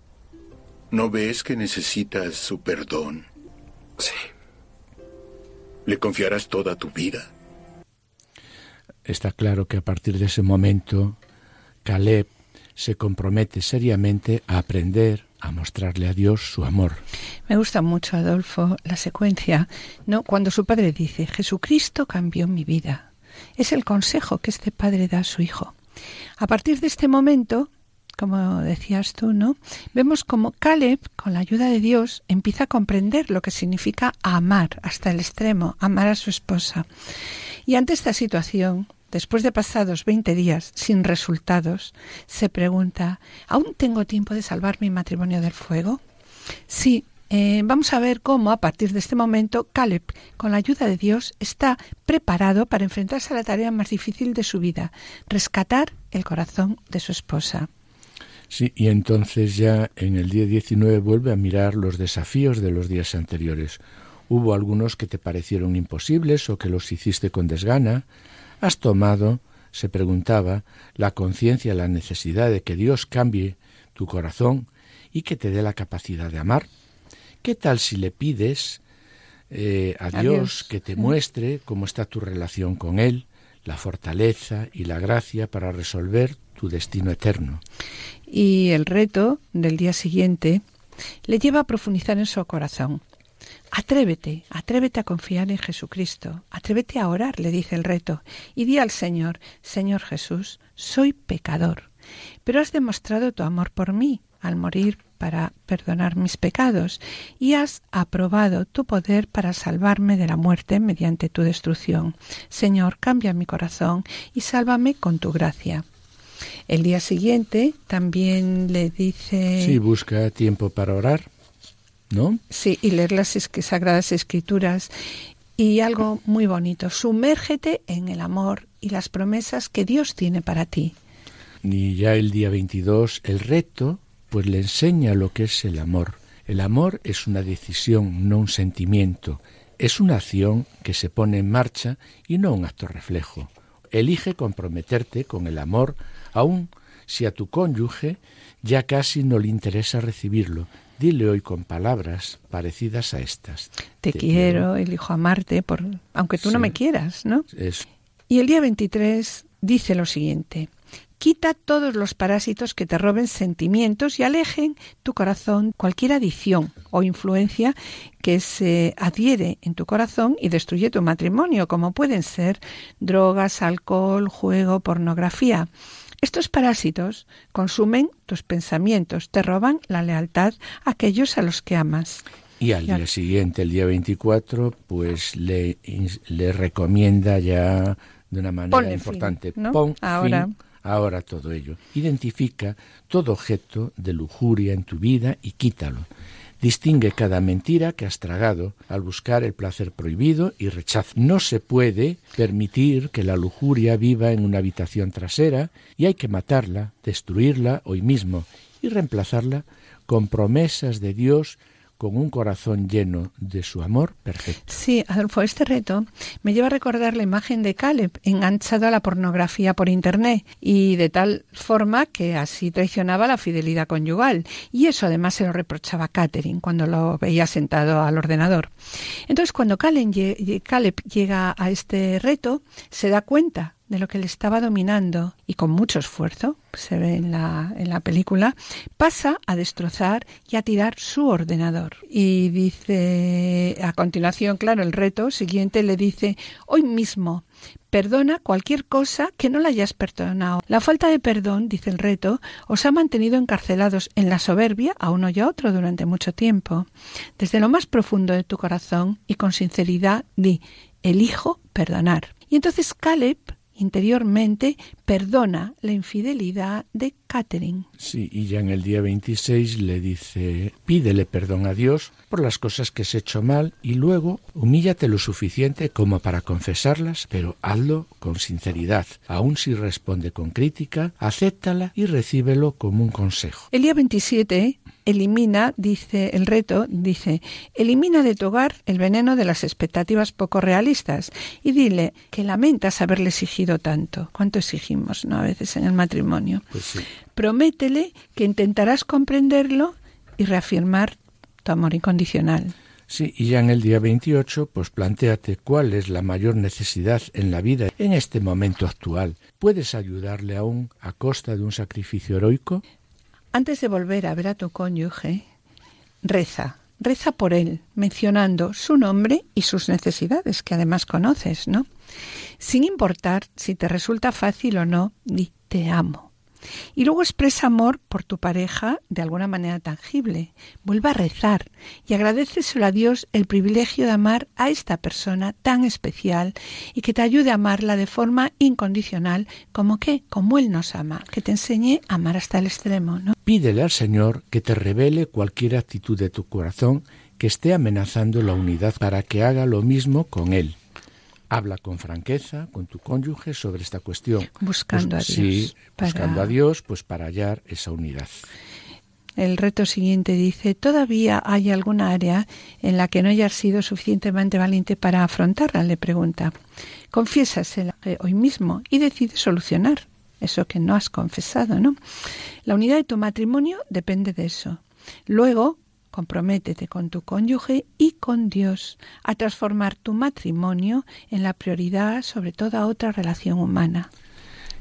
¿No ves que necesitas su perdón? Sí. ¿Le confiarás toda tu vida? Está claro que a partir de ese momento, Caleb se compromete seriamente a aprender a mostrarle a Dios su amor. Me gusta mucho, Adolfo, la secuencia, ¿no? Cuando su padre dice, Jesucristo cambió mi vida. Es el consejo que este padre da a su hijo. A partir de este momento, como decías tú, ¿no? Vemos como Caleb, con la ayuda de Dios, empieza a comprender lo que significa amar hasta el extremo, amar a su esposa. Y ante esta situación, después de pasados 20 días sin resultados, se pregunta, ¿aún tengo tiempo de salvar mi matrimonio del fuego? Sí, eh, vamos a ver cómo a partir de este momento Caleb, con la ayuda de Dios, está preparado para enfrentarse a la tarea más difícil de su vida, rescatar el corazón de su esposa. Sí, y entonces ya en el día 19 vuelve a mirar los desafíos de los días anteriores. Hubo algunos que te parecieron imposibles o que los hiciste con desgana. Has tomado, se preguntaba, la conciencia, la necesidad de que Dios cambie tu corazón y que te dé la capacidad de amar. ¿Qué tal si le pides eh, a Dios, Dios. que te muestre cómo está tu relación con Él, la fortaleza y la gracia para resolver tu destino eterno? Y el reto del día siguiente le lleva a profundizar en su corazón. Atrévete, atrévete a confiar en Jesucristo, atrévete a orar, le dice el reto, y di al Señor, Señor Jesús, soy pecador, pero has demostrado tu amor por mí al morir para perdonar mis pecados, y has aprobado tu poder para salvarme de la muerte mediante tu destrucción. Señor, cambia mi corazón y sálvame con tu gracia. El día siguiente también le dice... Sí, busca tiempo para orar, ¿no? Sí, y leer las es- Sagradas Escrituras. Y algo muy bonito, sumérgete en el amor y las promesas que Dios tiene para ti. Y ya el día 22, el reto, pues le enseña lo que es el amor. El amor es una decisión, no un sentimiento. Es una acción que se pone en marcha y no un acto reflejo. Elige comprometerte con el amor, aun si a tu cónyuge ya casi no le interesa recibirlo. Dile hoy con palabras parecidas a estas. Te, quiero, elijo amarte, por, aunque tú no me quieras, ¿no? Y el día 23 dice lo siguiente. Quita todos los parásitos que te roben sentimientos y alejen tu corazón cualquier adicción o influencia que se adhiere en tu corazón y destruye tu matrimonio, como pueden ser drogas, alcohol, juego, pornografía. Estos parásitos consumen tus pensamientos, te roban la lealtad a aquellos a los que amas. Y al día siguiente, el día 24, pues le, le recomienda ya de una manera Ponle fin, importante, ¿no? pon Ahora. fin ahora todo ello. Identifica todo objeto de lujuria en tu vida y quítalo. Distingue cada mentira que has tragado al buscar el placer prohibido y rechaza. No se puede permitir que la lujuria viva en una habitación trasera y hay que matarla, destruirla hoy mismo y reemplazarla con promesas de Dios con un corazón lleno de su amor perfecto. Sí, Adolfo, este reto me lleva a recordar la imagen de Caleb enganchado a la pornografía por Internet y de tal forma que así traicionaba la fidelidad conyugal. Y eso además se lo reprochaba Catherine cuando lo veía sentado al ordenador. Entonces, cuando Caleb llega a este reto, se da cuenta de lo que le estaba dominando y con mucho esfuerzo, se ve en la, en la película, pasa a destrozar y a tirar su ordenador. Y dice, a continuación, claro, el reto siguiente le dice, hoy mismo, perdona cualquier cosa que no la hayas perdonado. La falta de perdón, dice el reto, os ha mantenido encarcelados en la soberbia a uno y a otro durante mucho tiempo. Desde lo más profundo de tu corazón y con sinceridad di, elijo perdonar. Y entonces Caleb interiormente perdona la infidelidad de Catherine. Sí, y ya en el día 26 le dice, pídele perdón a Dios por las cosas que has hecho mal y luego humíllate lo suficiente como para confesarlas, pero hazlo con sinceridad. Aun si responde con crítica, acéptala y recíbelo como un consejo. El día 27 elimina, dice el reto, dice, elimina de tu hogar el veneno de las expectativas poco realistas y dile que lamentas haberle exigido tanto. ¿Cuánto exigimos, no? A veces en el matrimonio. Pues sí. Prométele que intentarás comprenderlo y reafirmar tu amor incondicional. Sí, y ya en el día 28, pues planteate cuál es la mayor necesidad en la vida en este momento actual. ¿Puedes ayudarle aún a costa de un sacrificio heroico? Antes de volver a ver a tu cónyuge, reza, reza por él, mencionando su nombre y sus necesidades, que además conoces, ¿no? Sin importar si te resulta fácil o no, di te amo. Y luego expresa amor por tu pareja de alguna manera tangible. Vuelva a rezar y agradeceselo a Dios el privilegio de amar a esta persona tan especial y que te ayude a amarla de forma incondicional, como que, como Él nos ama, que te enseñe a amar hasta el extremo. ¿no? Pídele al Señor que te revele cualquier actitud de tu corazón que esté amenazando la unidad para que haga lo mismo con Él. Habla con franqueza con tu cónyuge sobre esta cuestión. Buscando a Dios. Sí, buscando a Dios, pues para hallar esa unidad. El reto siguiente dice, ¿todavía hay alguna área en la que no hayas sido suficientemente valiente para afrontarla? Le pregunta. Confiésasela hoy mismo y decide solucionar eso que no has confesado, ¿no? La unidad de tu matrimonio depende de eso. Luego, Comprométete con tu cónyuge y con Dios a transformar tu matrimonio en la prioridad sobre toda otra relación humana.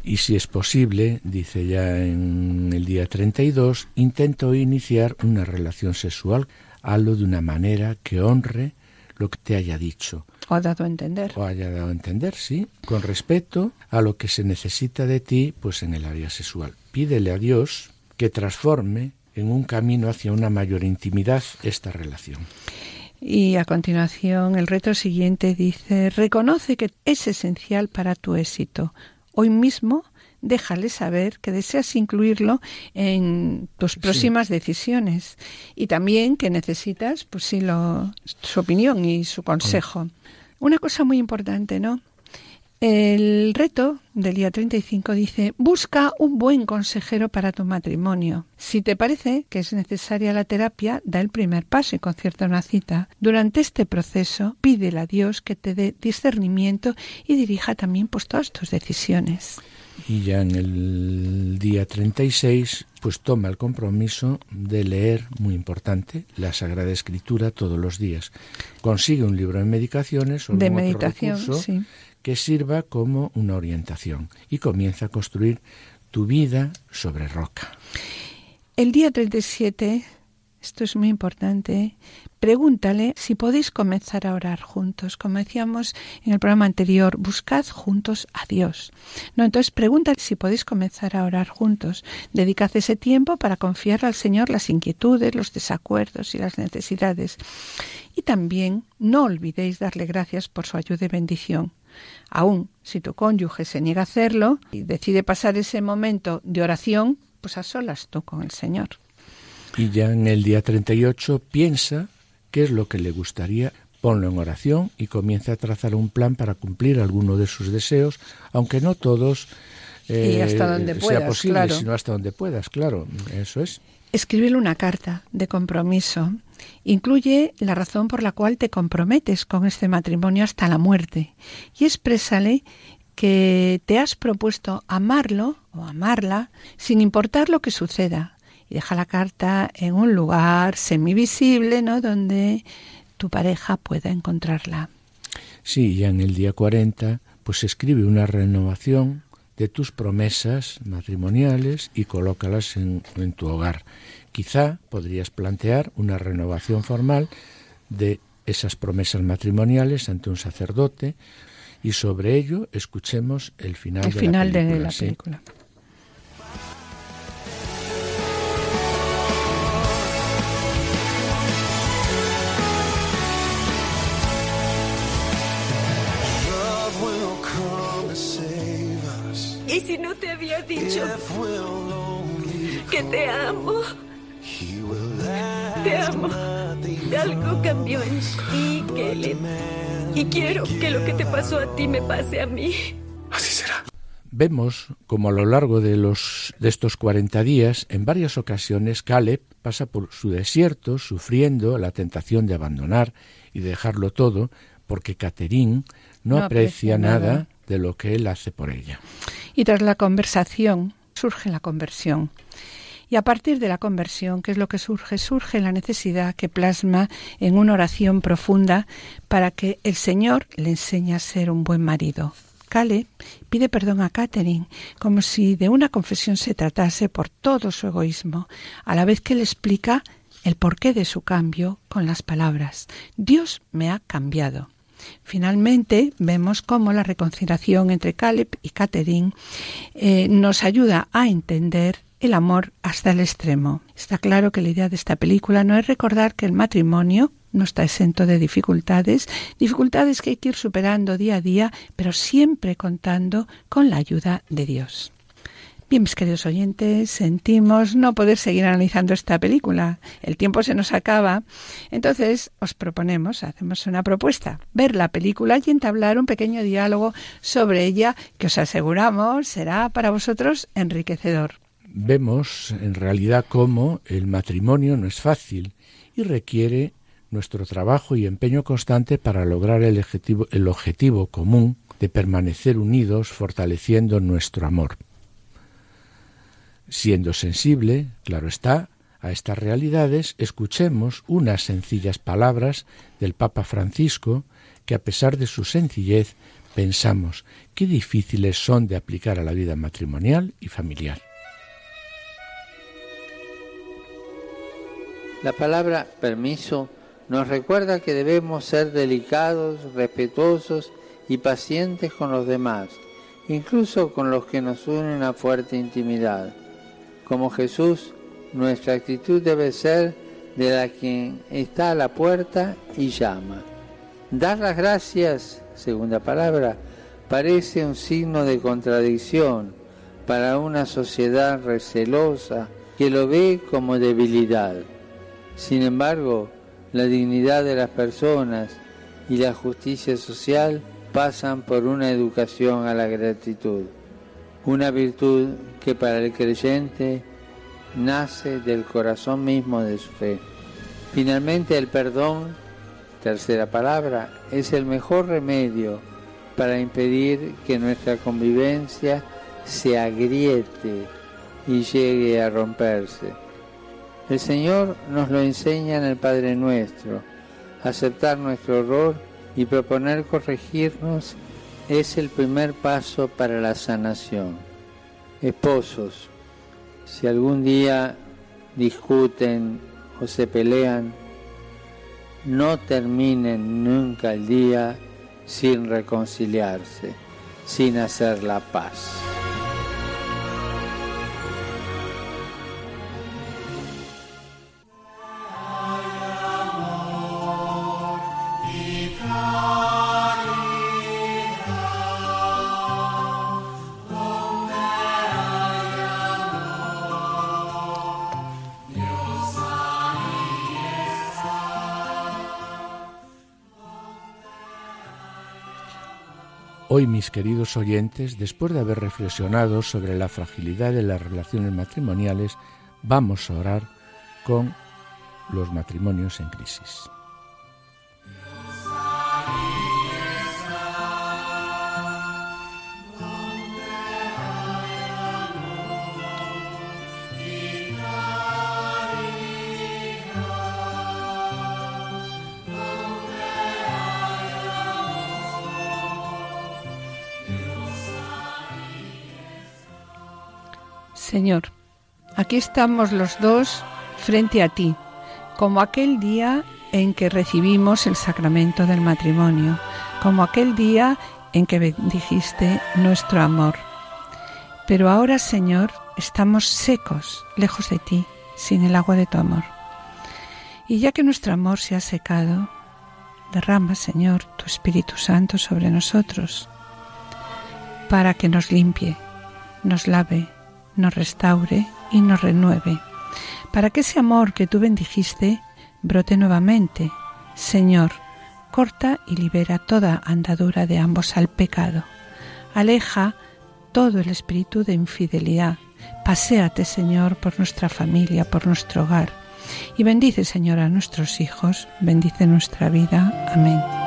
Y si es posible, dice ya en el día 32, intento iniciar una relación sexual, hazlo de una manera que honre lo que te haya dicho. O ha dado a entender. O haya dado a entender, sí, con respeto a lo que se necesita de ti, pues en el área sexual. Pídele a Dios que transforme en un camino hacia una mayor intimidad esta relación. Y a continuación, el reto siguiente dice, reconoce que es esencial para tu éxito. Hoy mismo déjale saber que deseas incluirlo en tus próximas decisiones y también que necesitas, pues sí, lo, su opinión y su consejo. Una cosa muy importante, ¿no? El reto del día 35 dice, busca un buen consejero para tu matrimonio. Si te parece que es necesaria la terapia, da el primer paso y concierta una cita. Durante este proceso, pídele a Dios que te dé discernimiento y dirija también pues todas tus decisiones. Y ya en el día 36, pues toma el compromiso de leer, muy importante, la Sagrada Escritura todos los días. Consigue un libro de medicaciones o de meditación, sí que sirva como una orientación y comienza a construir tu vida sobre roca. El día 37, esto es muy importante, pregúntale si podéis comenzar a orar juntos. Como decíamos en el programa anterior, buscad juntos a Dios. No, entonces pregúntale si podéis comenzar a orar juntos. Dedicad ese tiempo para confiar al Señor las inquietudes, los desacuerdos y las necesidades. Y también no olvidéis darle gracias por su ayuda y bendición. Aún si tu cónyuge se niega a hacerlo y decide pasar ese momento de oración, pues a solas tú con el Señor. Y ya en el día 38 piensa qué es lo que le gustaría, ponlo en oración y comienza a trazar un plan para cumplir alguno de sus deseos, aunque no todos y hasta eh, donde sea puedas, posible, claro. sino hasta donde puedas, claro, eso es. Escríbele una carta de compromiso. Incluye la razón por la cual te comprometes con este matrimonio hasta la muerte y exprésale que te has propuesto amarlo o amarla sin importar lo que suceda. Y deja la carta en un lugar semivisible, ¿no? Donde tu pareja pueda encontrarla. Sí, ya en el día 40, pues escribe una renovación de tus promesas matrimoniales y colócalas en, en, tu hogar. Quizá podrías plantear una renovación formal de esas promesas matrimoniales ante un sacerdote y sobre ello escuchemos el final, el de, final la película, de la ¿sí? película. ¿Y si no te había dicho que te amo? Te amo. Algo cambió en ti, Caleb. Y quiero que lo que te pasó a ti me pase a mí. Así será. Vemos como a lo largo de, los, de estos 40 días, en varias ocasiones, Caleb pasa por su desierto, sufriendo la tentación de abandonar y dejarlo todo, porque Catherine no, No aprecia, aprecia nada, nada. de lo que él hace por ella. Y tras la conversación surge la conversión. Y a partir de la conversión, ¿qué es lo que surge? Surge la necesidad que plasma en una oración profunda para que el Señor le enseñe a ser un buen marido. Caleb pide perdón a Catherine, como si de una confesión se tratase por todo su egoísmo, a la vez que le explica el porqué de su cambio con las palabras Dios me ha cambiado. Finalmente, vemos cómo la reconciliación entre Caleb y Catherine eh, nos ayuda a entender el amor hasta el extremo. Está claro que la idea de esta película no es recordar que el matrimonio no está exento de dificultades, dificultades que hay que ir superando día a día, pero siempre contando con la ayuda de Dios. Bien, mis queridos oyentes, sentimos no poder seguir analizando esta película. El tiempo se nos acaba. Entonces, os proponemos, hacemos una propuesta, ver la película y entablar un pequeño diálogo sobre ella que os aseguramos será para vosotros enriquecedor. Vemos en realidad cómo el matrimonio no es fácil y requiere nuestro trabajo y empeño constante para lograr el objetivo, el objetivo común de permanecer unidos fortaleciendo nuestro amor. Siendo sensible, claro está, a estas realidades, escuchemos unas sencillas palabras del Papa Francisco que a pesar de su sencillez pensamos qué difíciles son de aplicar a la vida matrimonial y familiar. La palabra permiso nos recuerda que debemos ser delicados, respetuosos y pacientes con los demás, incluso con los que nos unen una fuerte intimidad. Como Jesús, nuestra actitud debe ser de la quien está a la puerta y llama. Dar las gracias, segunda palabra, parece un signo de contradicción para una sociedad recelosa que lo ve como debilidad. Sin embargo, la dignidad de las personas y la justicia social pasan por una educación a la gratitud, una virtud que para el creyente nace del corazón mismo de su fe. Finalmente el perdón, tercera palabra, es el mejor remedio para impedir que nuestra convivencia se agriete y llegue a romperse. El Señor nos lo enseña en el Padre Nuestro. Aceptar nuestro error y proponer corregirnos es el primer paso para la sanación. Esposos, si algún día discuten o se pelean, no terminen nunca el día sin reconciliarse, sin hacer la paz. Hoy, mis queridos oyentes, después de haber reflexionado sobre la fragilidad de las relaciones matrimoniales, vamos a orar con los matrimonios en crisis. Señor, aquí estamos los dos frente a ti, como aquel día en que recibimos el sacramento del matrimonio, como aquel día en que bendijiste nuestro amor. Pero ahora, Señor, estamos secos, lejos de ti, sin el agua de tu amor. Y ya que nuestro amor se ha secado, derrama, Señor, tu Espíritu Santo sobre nosotros, para que nos limpie, nos lave, nos restaure y nos renueve, para que ese amor que tú bendijiste brote nuevamente. Señor, corta y libera toda andadura de ambos al pecado. Aleja todo el espíritu de infidelidad. Paséate, Señor, por nuestra familia, por nuestro hogar. Y bendice, Señor, a nuestros hijos. Bendice nuestra vida. Amén.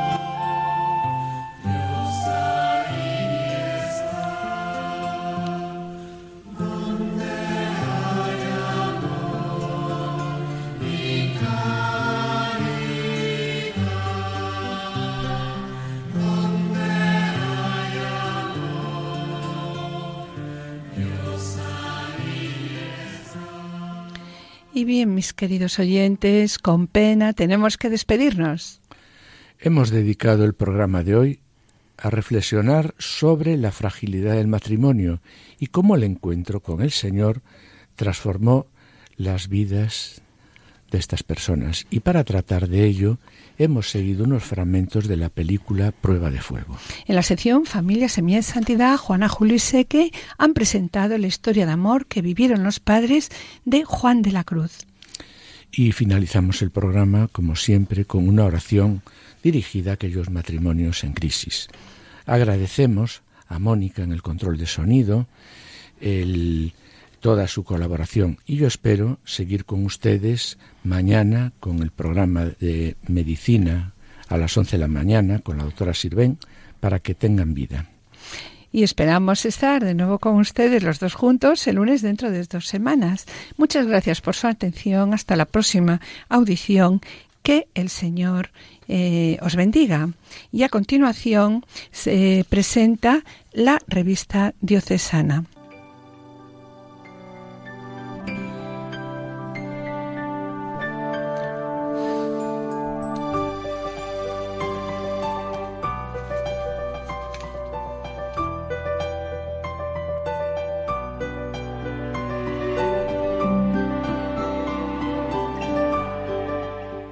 Mis queridos oyentes, con pena tenemos que despedirnos. Hemos dedicado el programa de hoy a reflexionar sobre la fragilidad del matrimonio y cómo el encuentro con el Señor transformó las vidas de estas personas. Y para tratar de ello, hemos seguido unos fragmentos de la película Prueba de Fuego. En la sección Familia Semilla de Santidad, Juana Julio y Seque han presentado la historia de amor que vivieron los padres de Juan de la Cruz. Y finalizamos el programa, como siempre, con una oración dirigida a aquellos matrimonios en crisis. Agradecemos a Mónica en el control de sonido, toda su colaboración y yo espero seguir con ustedes mañana con el programa de medicina a las 11 de la mañana con la doctora Sirven para que tengan vida. Y esperamos estar de nuevo con ustedes los dos juntos el lunes dentro de dos semanas. Muchas gracias por su atención. Hasta la próxima audición. Que el Señor eh, os bendiga. Y a continuación se presenta la revista diocesana.